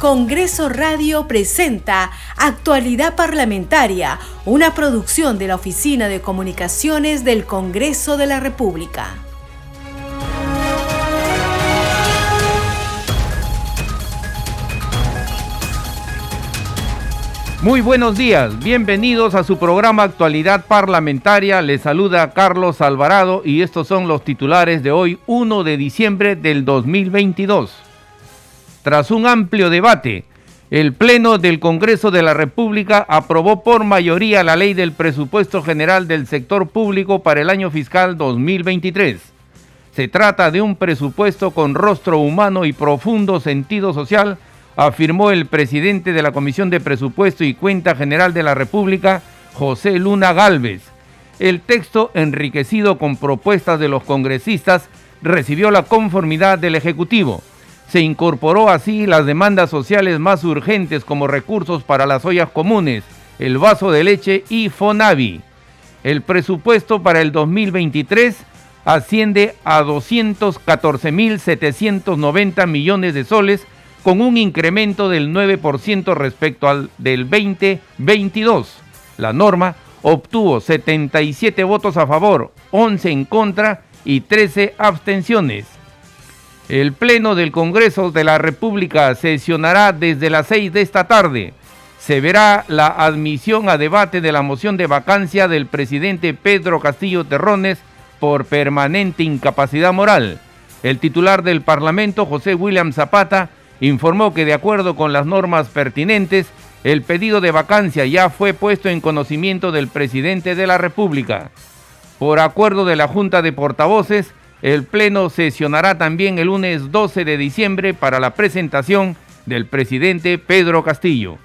Congreso Radio presenta Actualidad Parlamentaria, una producción de la Oficina de Comunicaciones del Congreso de la República. Muy buenos días, bienvenidos a su programa Actualidad Parlamentaria. Les saluda Carlos Alvarado y estos son los titulares de hoy, 1 de diciembre del 2022. Tras un amplio debate, el Pleno del Congreso de la República aprobó por mayoría la ley del presupuesto general del sector público para el año fiscal 2023. Se trata de un presupuesto con rostro humano y profundo sentido social afirmó el presidente de la Comisión de Presupuesto y Cuenta General de la República, José Luna Galvez. El texto, enriquecido con propuestas de los congresistas, recibió la conformidad del Ejecutivo. Se incorporó así las demandas sociales más urgentes como recursos para las ollas comunes, el vaso de leche y Fonavi. El presupuesto para el 2023 asciende a 214.790 millones de soles, con un incremento del 9% respecto al del 2022. La norma obtuvo 77 votos a favor, 11 en contra y 13 abstenciones. El Pleno del Congreso de la República sesionará desde las 6 de esta tarde. Se verá la admisión a debate de la moción de vacancia del presidente Pedro Castillo Terrones por permanente incapacidad moral. El titular del Parlamento, José William Zapata, informó que de acuerdo con las normas pertinentes, el pedido de vacancia ya fue puesto en conocimiento del presidente de la República. Por acuerdo de la Junta de Portavoces, el Pleno sesionará también el lunes 12 de diciembre para la presentación del presidente Pedro Castillo.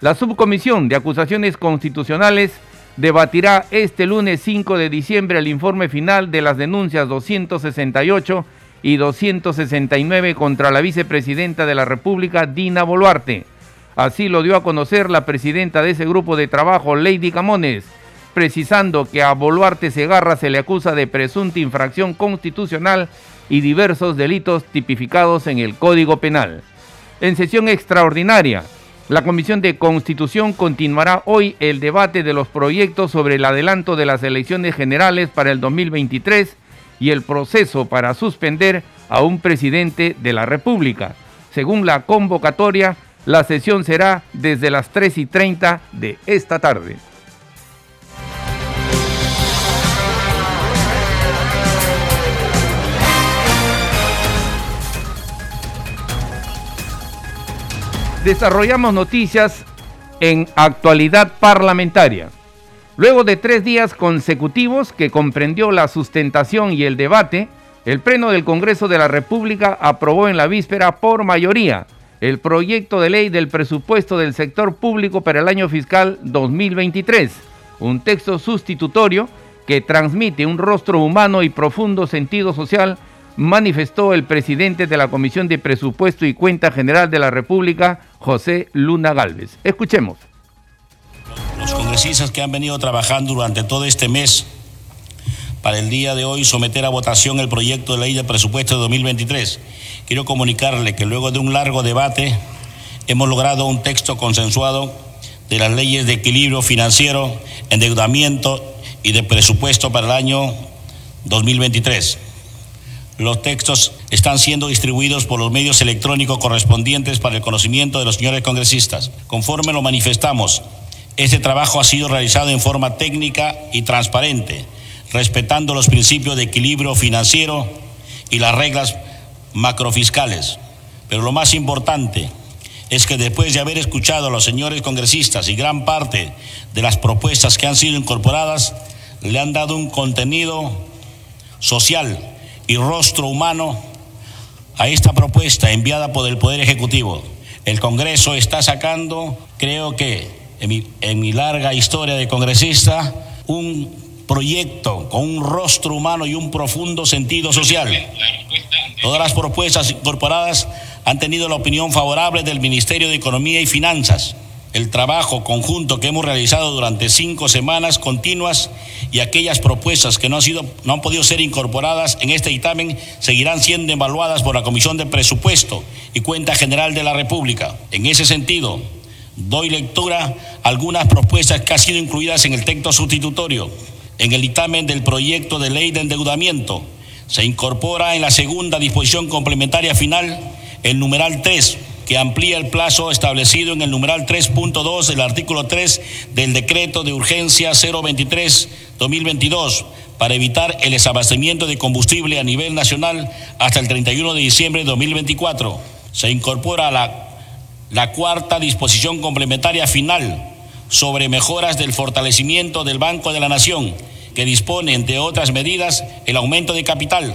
La Subcomisión de Acusaciones Constitucionales debatirá este lunes 5 de diciembre el informe final de las denuncias 268 y 269 contra la vicepresidenta de la República, Dina Boluarte. Así lo dio a conocer la presidenta de ese grupo de trabajo, Lady Camones, precisando que a Boluarte Segarra se le acusa de presunta infracción constitucional y diversos delitos tipificados en el Código Penal. En sesión extraordinaria, la Comisión de Constitución continuará hoy el debate de los proyectos sobre el adelanto de las elecciones generales para el 2023 y el proceso para suspender a un presidente de la República. Según la convocatoria, la sesión será desde las 3 y 30 de esta tarde. Desarrollamos noticias en actualidad parlamentaria. Luego de tres días consecutivos que comprendió la sustentación y el debate, el Pleno del Congreso de la República aprobó en la víspera por mayoría el proyecto de ley del presupuesto del sector público para el año fiscal 2023, un texto sustitutorio que transmite un rostro humano y profundo sentido social, manifestó el presidente de la Comisión de Presupuesto y Cuenta General de la República, José Luna Galvez. Escuchemos los congresistas que han venido trabajando durante todo este mes para el día de hoy someter a votación el proyecto de ley de presupuesto de 2023. Quiero comunicarle que luego de un largo debate hemos logrado un texto consensuado de las leyes de equilibrio financiero, endeudamiento y de presupuesto para el año 2023. Los textos están siendo distribuidos por los medios electrónicos correspondientes para el conocimiento de los señores congresistas. Conforme lo manifestamos este trabajo ha sido realizado en forma técnica y transparente, respetando los principios de equilibrio financiero y las reglas macrofiscales. Pero lo más importante es que después de haber escuchado a los señores congresistas y gran parte de las propuestas que han sido incorporadas, le han dado un contenido social y rostro humano a esta propuesta enviada por el Poder Ejecutivo. El Congreso está sacando, creo que en mi, larga historia de congresista, un proyecto con un rostro humano y un profundo sentido social. Todas las propuestas incorporadas han tenido la opinión favorable del Ministerio de Economía y Finanzas, el trabajo conjunto que hemos realizado durante cinco semanas continuas y aquellas propuestas que no han, sido, no han podido ser incorporadas en este dictamen seguirán siendo evaluadas por la Comisión de Presupuesto y Cuenta General de la República. En ese sentido, doy lectura a algunas propuestas que han sido incluidas en el texto sustitutorio. En el dictamen del proyecto de ley de endeudamiento se incorpora en la segunda disposición complementaria final el numeral 3 amplía el plazo establecido en el numeral 3.2 del artículo 3 del decreto de urgencia 023-2022 para evitar el desabastecimiento de combustible a nivel nacional hasta el 31 de diciembre de 2024. Se incorpora la, la cuarta disposición complementaria final sobre mejoras del fortalecimiento del Banco de la Nación, que dispone, entre otras medidas, el aumento de capital.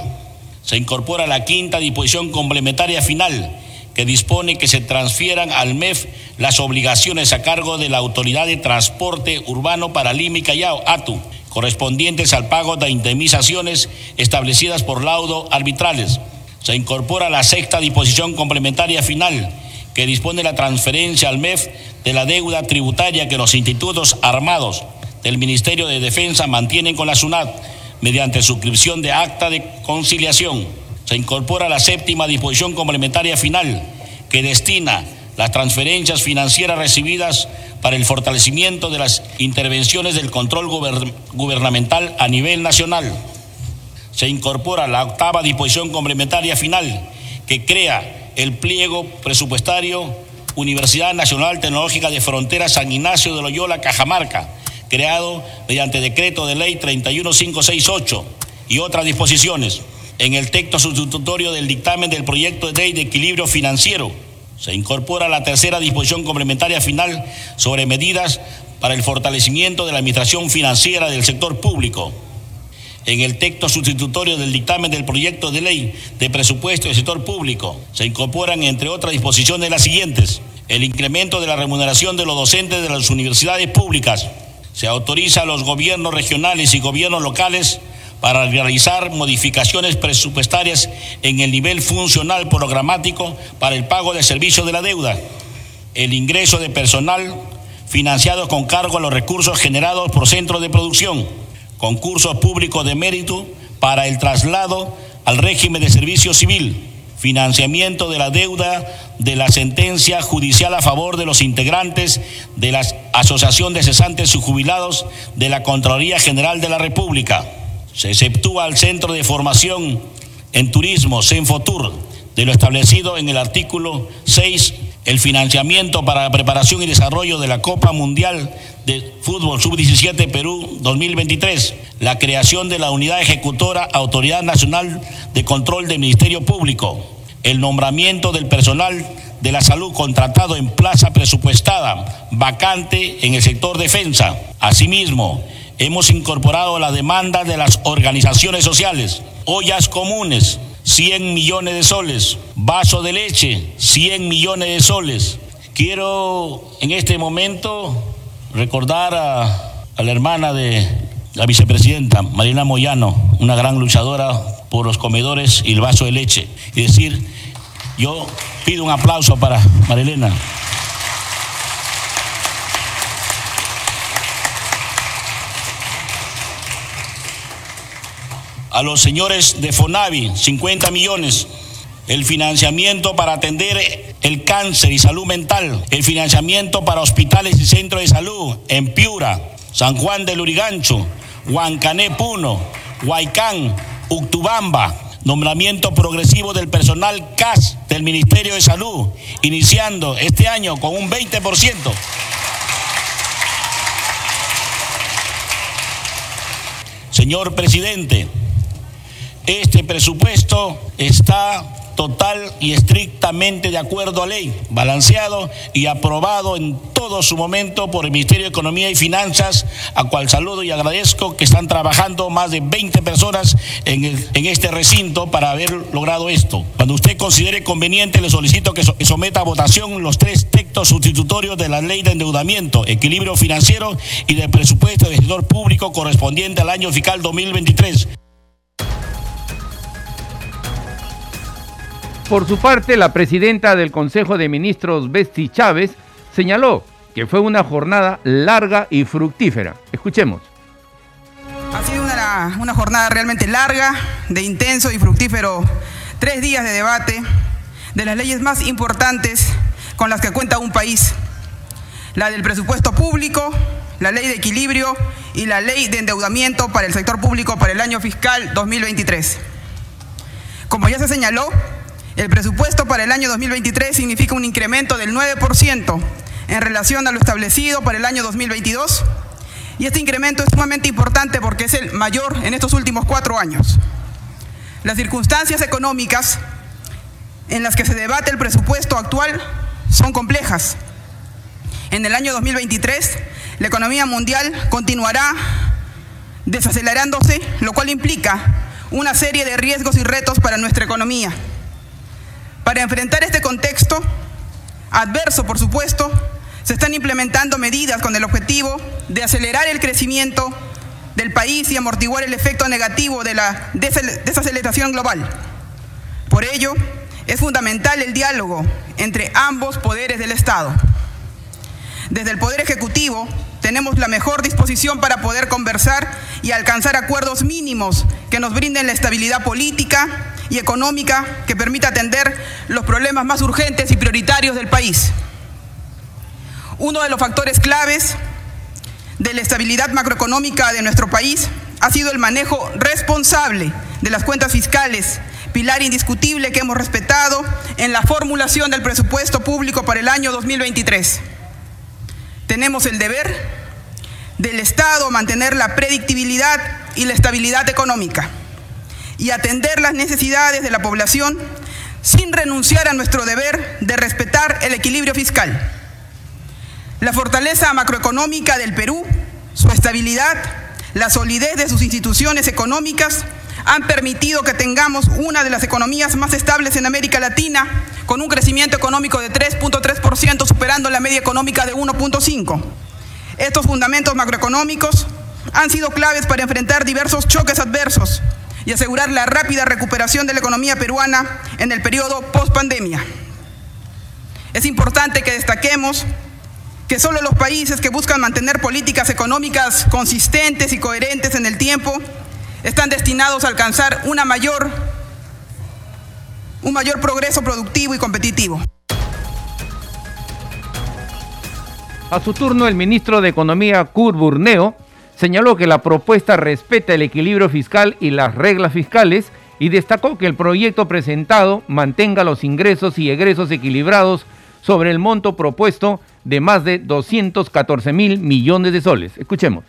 Se incorpora la quinta disposición complementaria final que dispone que se transfieran al MEF las obligaciones a cargo de la Autoridad de Transporte Urbano para Lima y Callao, ATU, correspondientes al pago de indemnizaciones establecidas por laudo arbitrales. Se incorpora la sexta disposición complementaria final, que dispone la transferencia al MEF de la deuda tributaria que los institutos armados del Ministerio de Defensa mantienen con la SUNAT mediante suscripción de acta de conciliación se incorpora la séptima disposición complementaria final que destina las transferencias financieras recibidas para el fortalecimiento de las intervenciones del control gubernamental a nivel nacional. Se incorpora la octava disposición complementaria final que crea el pliego presupuestario Universidad Nacional Tecnológica de Frontera San Ignacio de Loyola, Cajamarca, creado mediante decreto de ley 31568 y otras disposiciones en el texto sustitutorio del dictamen del proyecto de ley de equilibrio financiero. Se incorpora la tercera disposición complementaria final sobre medidas para el fortalecimiento de la administración financiera del sector público. En el texto sustitutorio del dictamen del proyecto de ley de presupuesto del sector público se incorporan, entre otras disposiciones, las siguientes. El incremento de la remuneración de los docentes de las universidades públicas. Se autoriza a los gobiernos regionales y gobiernos locales para realizar modificaciones presupuestarias en el nivel funcional programático para el pago del servicio de la deuda, el ingreso de personal financiado con cargo a los recursos generados por centros de producción, concursos públicos de mérito para el traslado al régimen de servicio civil, financiamiento de la deuda de la sentencia judicial a favor de los integrantes de la Asociación de Cesantes Jubilados de la Contraloría General de la República se exceptúa al Centro de Formación en Turismo, CENFOTUR, de lo establecido en el artículo 6, el financiamiento para la preparación y desarrollo de la Copa Mundial de Fútbol Sub-17 Perú 2023, la creación de la unidad ejecutora Autoridad Nacional de Control del Ministerio Público, el nombramiento del personal de la salud contratado en plaza presupuestada, vacante en el sector defensa. Asimismo, hemos incorporado la demanda de las organizaciones sociales, ollas comunes, 100 millones de soles, vaso de leche, 100 millones de soles. Quiero en este momento recordar a, la hermana de la vicepresidenta, Marina Moyano, una gran luchadora por los comedores y el vaso de leche, y decir, yo pido un aplauso para Marilena. A los señores de Fonavi, 50 millones. El financiamiento para atender el cáncer y salud mental. El financiamiento para hospitales y centros de salud en Piura, San Juan del Urigancho, Huancané Puno, Huaycán, Uctubamba. Nombramiento progresivo del personal CAS del Ministerio de Salud, iniciando este año con un 20%. Señor presidente, este presupuesto está total y estrictamente de acuerdo a ley, balanceado y aprobado en todo su momento por el Ministerio de Economía y Finanzas, a cual saludo y agradezco que están trabajando más de 20 personas en, en este recinto para haber logrado esto. Cuando usted considere conveniente, le solicito que someta a votación los tres textos sustitutorios de la ley de endeudamiento, equilibrio financiero y del presupuesto del sector público correspondiente al año fiscal 2023. Por su parte, la presidenta del Consejo de Ministros, Besti Chávez, señaló que fue una jornada larga y fructífera. Escuchemos. Ha sido una, una jornada realmente larga, de intenso y fructífero, tres días de debate de las leyes más importantes con las que cuenta un país. La del presupuesto público, la ley de equilibrio y la ley de endeudamiento para el sector público para el año fiscal 2023. Como ya se señaló, el presupuesto para el año 2023 significa un incremento del 9% en relación a lo establecido para el año 2022 y este incremento es sumamente importante porque es el mayor en estos últimos cuatro años. Las circunstancias económicas en las que se debate el presupuesto actual son complejas. En el año 2023, la economía mundial continuará desacelerándose, lo cual implica una serie de riesgos y retos para nuestra economía. Para enfrentar este contexto, adverso por supuesto, se están implementando medidas con el objetivo de acelerar el crecimiento del país y amortiguar el efecto negativo de la desaceleración global. Por ello, es fundamental el diálogo entre ambos poderes del Estado. Desde el Poder Ejecutivo tenemos la mejor disposición para poder conversar y alcanzar acuerdos mínimos que nos brinden la estabilidad política y económica que permita atender los problemas más urgentes y prioritarios del país. Uno de los factores claves de la estabilidad macroeconómica de nuestro país ha sido el manejo responsable de las cuentas fiscales pilar indiscutible que hemos respetado en la formulación del presupuesto público para el año 2023. Tenemos el deber del Estado mantener la predictibilidad y la estabilidad económica y atender las necesidades de la población sin renunciar a nuestro deber de respetar el equilibrio fiscal. La fortaleza macroeconómica del Perú, su estabilidad, la solidez de sus instituciones económicas han permitido que tengamos una de las economías más estables en América Latina, con un crecimiento económico de 3.3%, superando la media económica de 1.5%. Estos fundamentos macroeconómicos han sido claves para enfrentar diversos choques adversos y asegurar la rápida recuperación de la economía peruana en el periodo post-pandemia. Es importante que destaquemos que solo los países que buscan mantener políticas económicas consistentes y coherentes en el tiempo están destinados a alcanzar mayor, un mayor progreso productivo y competitivo. A su turno, el ministro de Economía, Kurt Burneo, señaló que la propuesta respeta el equilibrio fiscal y las reglas fiscales y destacó que el proyecto presentado mantenga los ingresos y egresos equilibrados sobre el monto propuesto de más de 214 mil millones de soles. Escuchemos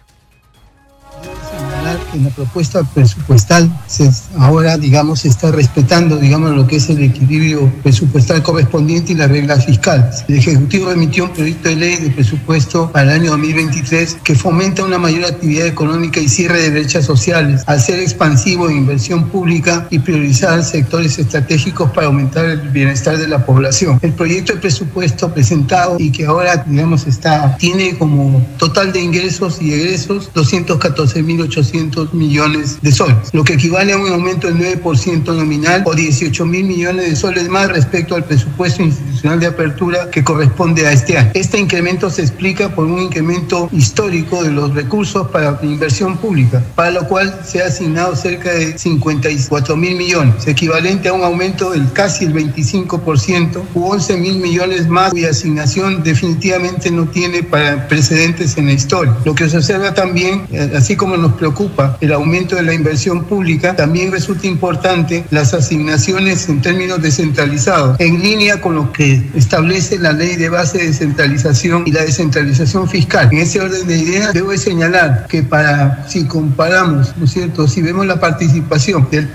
en la propuesta presupuestal se, ahora, digamos, se está respetando, digamos, lo que es el equilibrio presupuestal correspondiente y las reglas fiscales. El Ejecutivo emitió un proyecto de ley de presupuesto para el año 2023 que fomenta una mayor actividad económica y cierre de brechas sociales, al ser expansivo en inversión pública y priorizar sectores estratégicos para aumentar el bienestar de la población. El proyecto de presupuesto presentado y que ahora, digamos, está, tiene como total de ingresos y egresos 214.800 millones de soles, lo que equivale a un aumento del 9% nominal o 18 mil millones de soles más respecto al presupuesto institucional de apertura que corresponde a este año. Este incremento se explica por un incremento histórico de los recursos para inversión pública, para lo cual se ha asignado cerca de 54 mil millones, equivalente a un aumento del casi el 25% u 11 mil millones más cuya asignación definitivamente no tiene para precedentes en la historia. Lo que se observa también, eh, así como nos preocupa el aumento de la inversión pública, también resulta importante las asignaciones en términos descentralizados, en línea con lo que establece la ley de base de descentralización y la descentralización fiscal. En ese orden de ideas, debo señalar que para, si comparamos, ¿no es cierto?, si vemos la participación del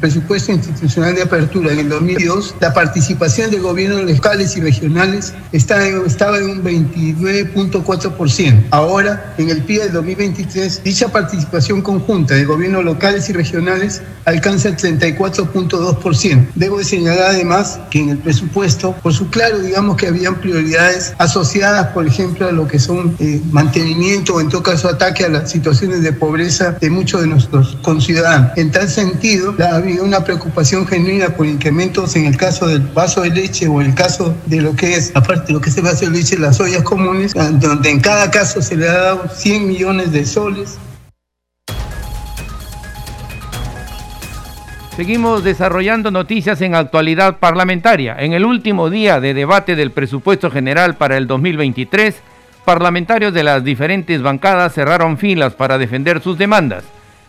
presupuesto institucional de apertura en el 2002, la participación de gobiernos locales y regionales está estaba en un 29.4%. Ahora, en el PIB del 2023, dicha participación con conjunta de gobiernos locales y regionales alcanza el 34.2%. Debo señalar además que en el presupuesto, por su claro, digamos que habían prioridades asociadas, por ejemplo, a lo que son eh, mantenimiento o en todo caso ataque a las situaciones de pobreza de muchos de nuestros conciudadanos. En tal sentido, ha habido una preocupación genuina por incrementos en el caso del vaso de leche o el caso de lo que es, aparte de lo que es el vaso de leche, las ollas comunes, donde en cada caso se le ha dado 100 millones de soles Seguimos desarrollando noticias en actualidad parlamentaria. En el último día de debate del presupuesto general para el 2023, parlamentarios de las diferentes bancadas cerraron filas para defender sus demandas.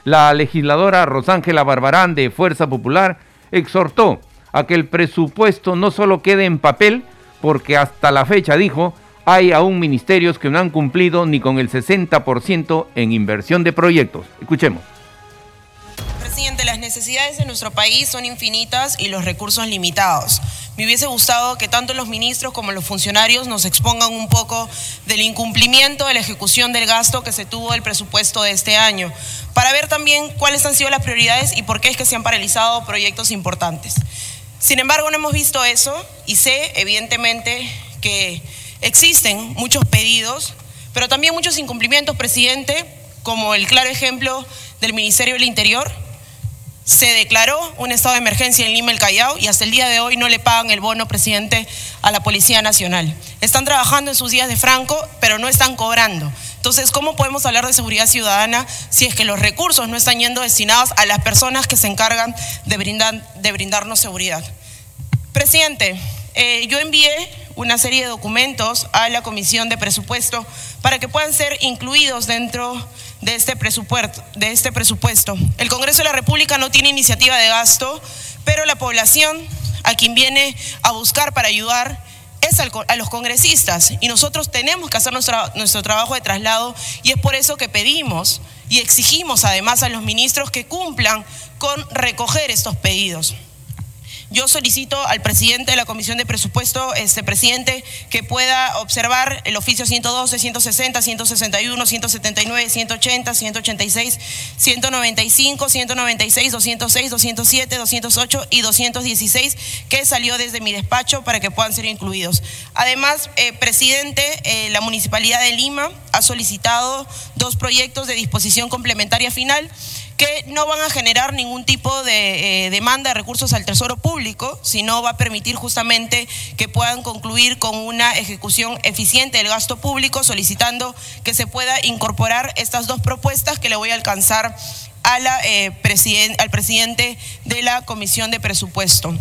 La legisladora Rosángela Barbarán de Fuerza Popular exhortó a que el presupuesto no solo quede en papel, porque hasta la fecha, dijo, hay aún ministerios que no han cumplido ni con el 60% en inversión de proyectos. Escuchemos las necesidades de nuestro país son infinitas y los recursos limitados. Me hubiese gustado que tanto los ministros como los funcionarios nos expongan un poco del incumplimiento de la ejecución del gasto que se tuvo del presupuesto de este año, para ver también cuáles han sido las prioridades y por qué es que se han paralizado proyectos importantes. Sin embargo, no hemos visto eso y sé, evidentemente, que existen muchos pedidos, pero también muchos incumplimientos, presidente, como el claro ejemplo del Ministerio del Interior, se declaró un estado de emergencia en Lima, el Callao, y hasta el día de hoy no le pagan el bono, presidente, a la Policía Nacional. Están trabajando en sus días de franco, pero no están cobrando. Entonces, ¿cómo podemos hablar de seguridad ciudadana si es que los recursos no están yendo destinados a las personas que se encargan de, brindar, de brindarnos seguridad? Presidente, eh, yo envié una serie de documentos a la Comisión de Presupuesto para que puedan ser incluidos dentro de este, presupuesto, de este presupuesto. El Congreso de la República no tiene iniciativa de gasto, pero la población a quien viene a buscar para ayudar es a los congresistas y nosotros tenemos que hacer nuestro, nuestro trabajo de traslado y es por eso que pedimos y exigimos además a los ministros que cumplan con recoger estos pedidos. Yo solicito al presidente de la Comisión de Presupuesto, este presidente, que pueda observar el oficio 112, 160, 161, 179, 180, 186, 195, 196, 206, 207, 208 y 216 que salió desde mi despacho para que puedan ser incluidos. Además, eh, presidente, eh, la Municipalidad de Lima ha solicitado dos proyectos de disposición complementaria final que no van a generar ningún tipo de eh, demanda de recursos al Tesoro Público, sino va a permitir justamente que puedan concluir con una ejecución eficiente del gasto público, solicitando que se pueda incorporar estas dos propuestas que le voy a alcanzar eh, al presidente de la Comisión de Presupuesto.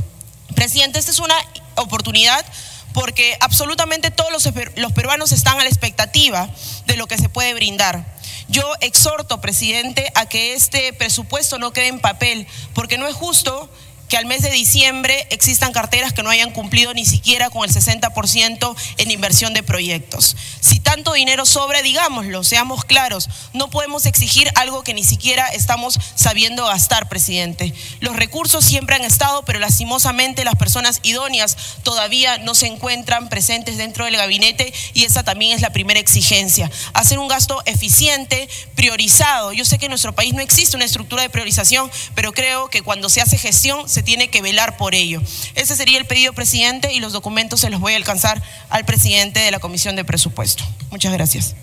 Presidente, esta es una oportunidad porque absolutamente todos los peruanos están a la expectativa de lo que se puede brindar. Yo exhorto, presidente, a que este presupuesto no quede en papel, porque no es justo que al mes de diciembre existan carteras que no hayan cumplido ni siquiera con el 60% en inversión de proyectos. Si tanto dinero sobra, digámoslo, seamos claros, no podemos exigir algo que ni siquiera estamos sabiendo gastar, presidente. Los recursos siempre han estado, pero lastimosamente las personas idóneas todavía no se encuentran presentes dentro del gabinete y esa también es la primera exigencia. Hacer un gasto eficiente, priorizado. Yo sé que en nuestro país no existe una estructura de priorización, pero creo que cuando se hace gestión tiene que velar por ello. Ese sería el pedido, presidente, y los documentos se los voy a alcanzar al presidente de la Comisión de Presupuesto. Muchas gracias.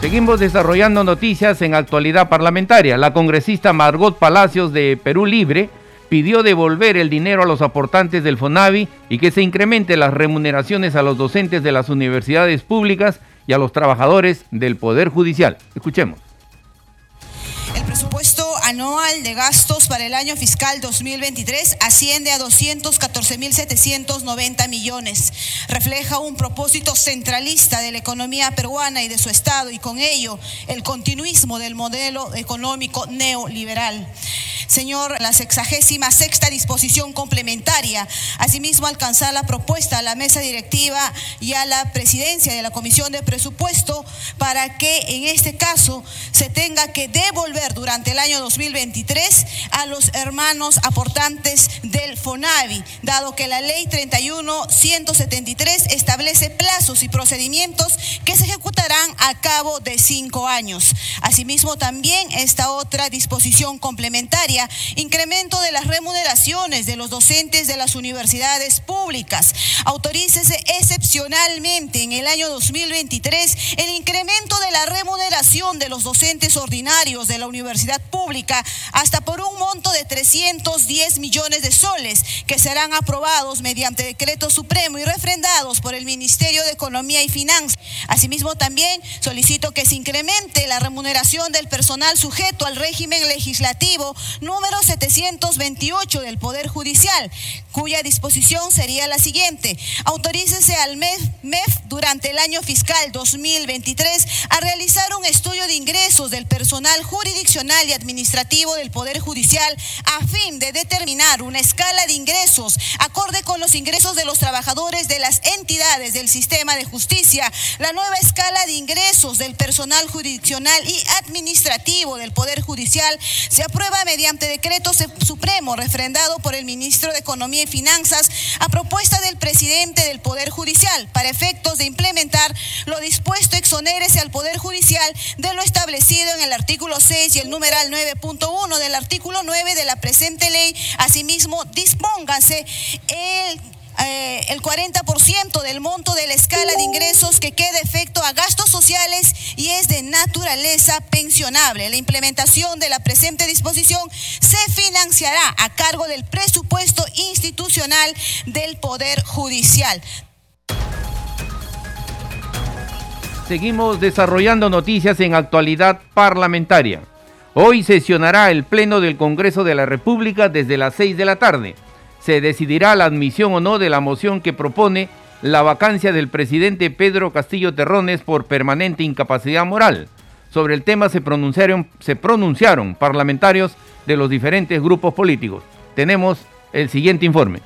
Seguimos desarrollando noticias en actualidad parlamentaria. La congresista Margot Palacios de Perú Libre pidió devolver el dinero a los aportantes del FONAVI y que se incremente las remuneraciones a los docentes de las universidades públicas y a los trabajadores del Poder Judicial. Escuchemos presupuesto anual de gastos para el año fiscal 2023 asciende a 214.790 millones. Refleja un propósito centralista de la economía peruana y de su Estado y con ello el continuismo del modelo económico neoliberal. señor, la sexagésima sexta disposición complementaria. Asimismo, alcanzar la propuesta a la mesa directiva y a la presidencia de la Comisión de Presupuesto para que en este caso se tenga que devolver durante el año 2023 a los hermanos aportantes del FONAVI, dado que la ley 31-173 establece plazos y procedimientos que se ejecutarán a cabo de cinco años. Asimismo, también esta otra disposición complementaria, incremento de las remuneraciones de los docentes de las universidades públicas. Autorícese excepcionalmente en el año 2023 el incremento de la remuneración de los docentes ordinarios de la universidad pública hasta por un monto de 310 millones de soles que serán aprobados mediante decreto supremo y refrendados por el Ministerio de Economía y Finanzas. Asimismo, también solicito que se incremente la remuneración del personal sujeto al régimen legislativo número 728 del Poder Judicial, cuya disposición sería la siguiente. Autorícese al MEF, MEF durante el año fiscal 2023 a realizar un estudio de ingresos del personal jurisdiccional y administrativo del Poder Judicial a fin de determinar una escala de ingresos acorde con los ingresos de los trabajadores de las entidades del sistema de justicia, la nueva escala de ingresos del personal jurisdiccional y administrativo del Poder Judicial se aprueba mediante decreto supremo refrendado por el ministro de Economía y Finanzas a propuesta del presidente del Poder Judicial para efectos de implementar lo dispuesto exonérese al Poder Judicial de lo establecido en el artículo 6 y el numeral 9.1 del artículo 9 de la presente ley. Asimismo, dispóngase el eh, el 40% del monto de la escala de ingresos que quede efecto a gastos sociales y es de naturaleza pensionable. La implementación de la presente disposición se financiará a cargo del presupuesto institucional del Poder Judicial. Seguimos desarrollando noticias en actualidad parlamentaria. Hoy sesionará el Pleno del Congreso de la República desde las 6 de la tarde se decidirá la admisión o no de la moción que propone la vacancia del presidente Pedro Castillo Terrones por permanente incapacidad moral. Sobre el tema se pronunciaron, se pronunciaron parlamentarios de los diferentes grupos políticos. Tenemos el siguiente informe.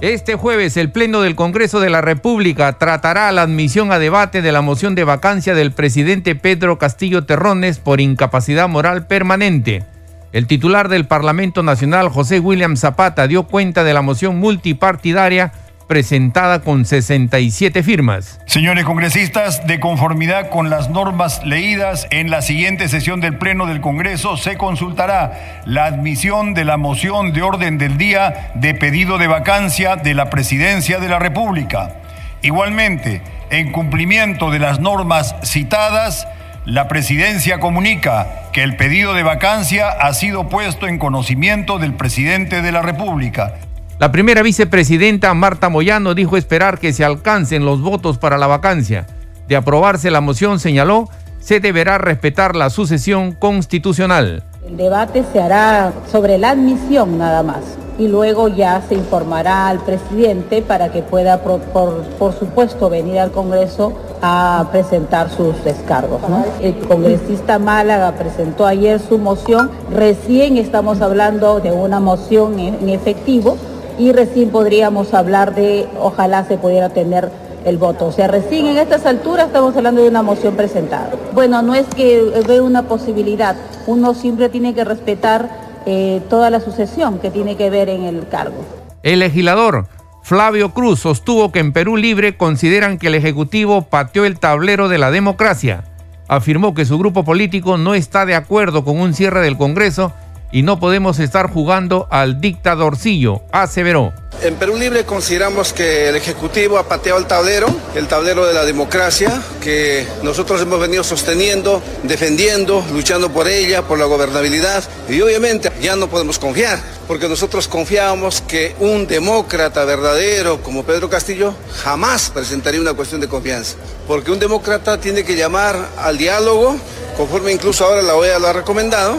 Este jueves el Pleno del Congreso de la República tratará la admisión a debate de la moción de vacancia del presidente Pedro Castillo Terrones por incapacidad moral permanente. El titular del Parlamento Nacional, José William Zapata, dio cuenta de la moción multipartidaria presentada con 67 firmas. Señores congresistas, de conformidad con las normas leídas en la siguiente sesión del Pleno del Congreso, se consultará la admisión de la moción de orden del día de pedido de vacancia de la Presidencia de la República. Igualmente, en cumplimiento de las normas citadas, la Presidencia comunica que el pedido de vacancia ha sido puesto en conocimiento del Presidente de la República. La primera vicepresidenta Marta Moyano dijo esperar que se alcancen los votos para la vacancia. De aprobarse la moción, señaló, se deberá respetar la sucesión constitucional. El debate se hará sobre la admisión nada más y luego ya se informará al presidente para que pueda, por, supuesto, venir al Congreso a presentar sus descargos. El congresista Málaga presentó ayer su moción, recién estamos hablando de una moción en efectivo y recién podríamos hablar de, ojalá se pudiera tener el voto. O sea, recién en estas alturas estamos hablando de una moción presentada. Bueno, no es que ve una posibilidad, uno siempre tiene que respetar eh, toda la sucesión que tiene que ver en el cargo. El legislador Flavio Cruz sostuvo que en Perú Libre consideran que el Ejecutivo pateó el tablero de la democracia. Afirmó que su grupo político no está de acuerdo con un cierre del Congreso y no podemos estar jugando al dictadorcillo, aseveró. En Perú Libre consideramos que el Ejecutivo ha pateado el tablero, el tablero de la democracia, que nosotros hemos venido sosteniendo, defendiendo, luchando por ella, por la gobernabilidad. Y obviamente ya no podemos confiar, porque nosotros confiábamos que un demócrata verdadero como Pedro Castillo jamás presentaría una cuestión de confianza. Porque un demócrata tiene que llamar al diálogo, conforme incluso ahora la OEA lo ha recomendado,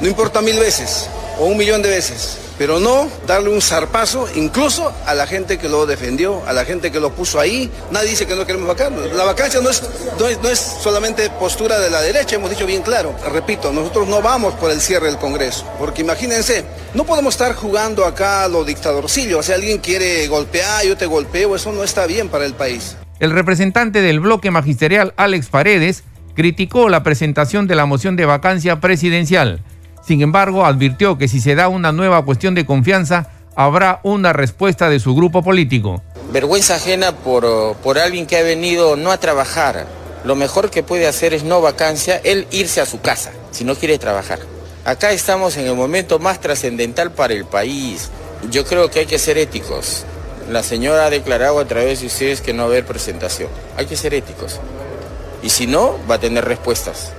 no importa mil veces o un millón de veces, pero no darle un zarpazo incluso a la gente que lo defendió, a la gente que lo puso ahí. Nadie dice que no queremos vacarlo. La vacancia no es, no es, no es solamente postura de la derecha, hemos dicho bien claro. Repito, nosotros no vamos por el cierre del Congreso, porque imagínense, no podemos estar jugando acá a lo dictadorcillo. Sea, alguien quiere golpear, yo te golpeo, eso no está bien para el país. El representante del bloque magisterial, Alex Paredes, criticó la presentación de la moción de vacancia presidencial. Sin embargo, advirtió que si se da una nueva cuestión de confianza, habrá una respuesta de su grupo político. Vergüenza ajena por, por alguien que ha venido no a trabajar. Lo mejor que puede hacer es no vacancia, él irse a su casa, si no quiere trabajar. Acá estamos en el momento más trascendental para el país. Yo creo que hay que ser éticos. La señora ha declarado a través de ustedes que no va a haber presentación. Hay que ser éticos. Y si no, va a tener respuestas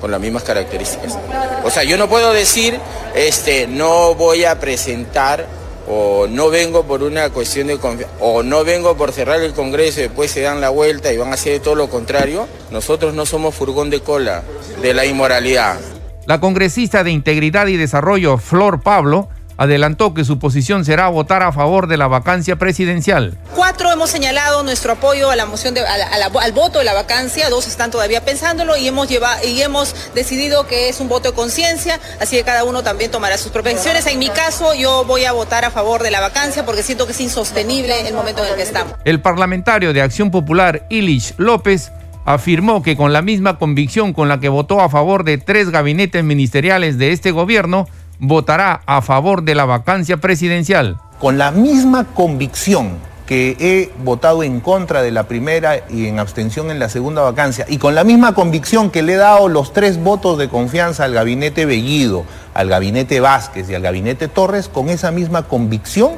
con las mismas características. O sea, yo no puedo decir, este, no voy a presentar o no vengo por una cuestión de confianza, o no vengo por cerrar el Congreso y después se dan la vuelta y van a hacer todo lo contrario. Nosotros no somos furgón de cola de la inmoralidad. La congresista de Integridad y Desarrollo, Flor Pablo, adelantó que su posición será votar a favor de la vacancia presidencial. Cuatro hemos señalado nuestro apoyo a la moción de, a la, a la, al voto de la vacancia, dos están todavía pensándolo y hemos llevado y hemos decidido que es un voto de conciencia, así que cada uno también tomará sus propias decisiones. En mi caso, yo voy a votar a favor de la vacancia porque siento que es insostenible el momento en el que estamos. El parlamentario de Acción Popular, Ilich López, afirmó que con la misma convicción con la que votó a favor de tres gabinetes ministeriales de este gobierno, votará a favor de la vacancia presidencial. Con la misma convicción que he votado en contra de la primera y en abstención en la segunda vacancia, y con la misma convicción que le he dado los tres votos de confianza al gabinete Bellido, al gabinete Vázquez y al gabinete Torres, con esa misma convicción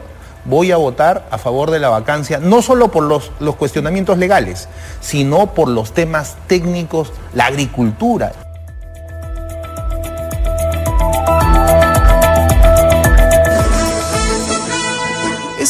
voy a votar a favor de la vacancia, no solo por los, los cuestionamientos legales, sino por los temas técnicos, la agricultura.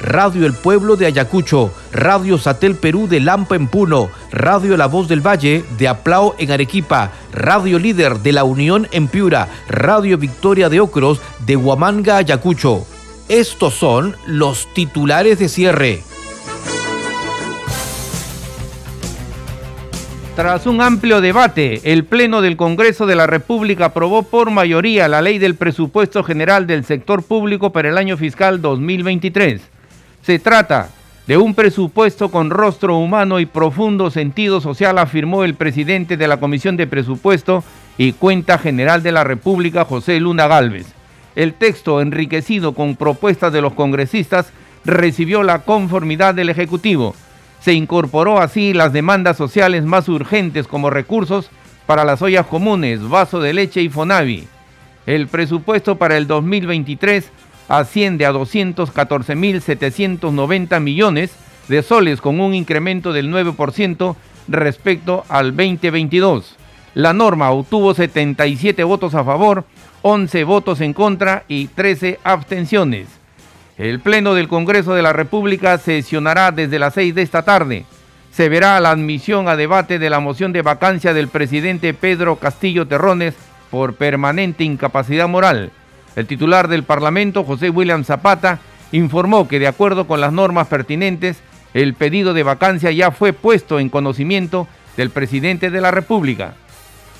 Radio El Pueblo de Ayacucho, Radio Satel Perú de Lampa en Puno, Radio La Voz del Valle de Aplao en Arequipa, Radio Líder de La Unión en Piura, Radio Victoria de Ocros de Huamanga, Ayacucho. Estos son los titulares de cierre. Tras un amplio debate, el Pleno del Congreso de la República aprobó por mayoría la ley del presupuesto general del sector público para el año fiscal 2023. Se trata de un presupuesto con rostro humano y profundo sentido social, afirmó el presidente de la Comisión de Presupuesto y Cuenta General de la República, José Luna Galvez. El texto, enriquecido con propuestas de los congresistas, recibió la conformidad del Ejecutivo. Se incorporó así las demandas sociales más urgentes como recursos para las ollas comunes, vaso de leche y Fonavi. El presupuesto para el 2023 asciende a 214.790 millones de soles con un incremento del 9% respecto al 2022. La norma obtuvo 77 votos a favor, 11 votos en contra y 13 abstenciones. El Pleno del Congreso de la República sesionará desde las 6 de esta tarde. Se verá la admisión a debate de la moción de vacancia del presidente Pedro Castillo Terrones por permanente incapacidad moral. El titular del Parlamento, José William Zapata, informó que de acuerdo con las normas pertinentes, el pedido de vacancia ya fue puesto en conocimiento del presidente de la República.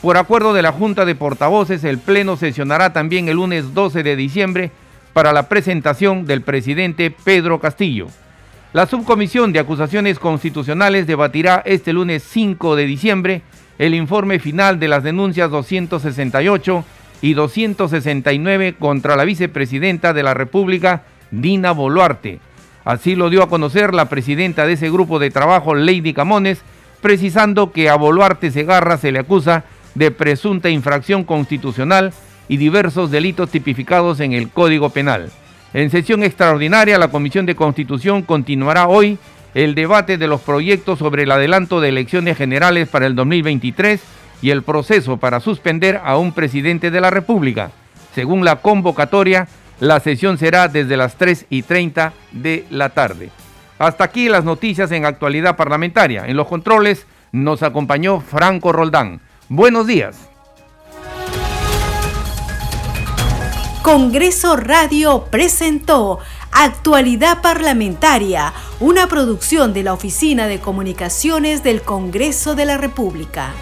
Por acuerdo de la Junta de Portavoces, el Pleno sesionará también el lunes 12 de diciembre para la presentación del presidente Pedro Castillo. La Subcomisión de Acusaciones Constitucionales debatirá este lunes 5 de diciembre el informe final de las denuncias 268 y 269 contra la vicepresidenta de la República, Dina Boluarte. Así lo dio a conocer la presidenta de ese grupo de trabajo, Lady Camones, precisando que a Boluarte Segarra se le acusa de presunta infracción constitucional y diversos delitos tipificados en el Código Penal. En sesión extraordinaria, la Comisión de Constitución continuará hoy el debate de los proyectos sobre el adelanto de elecciones generales para el 2023 y el proceso para suspender a un presidente de la República. Según la convocatoria, la sesión será desde las 3 y 30 de la tarde. Hasta aquí las noticias en actualidad parlamentaria. En los controles nos acompañó Franco Roldán. Buenos días. Congreso Radio presentó Actualidad Parlamentaria, una producción de la Oficina de Comunicaciones del Congreso de la República.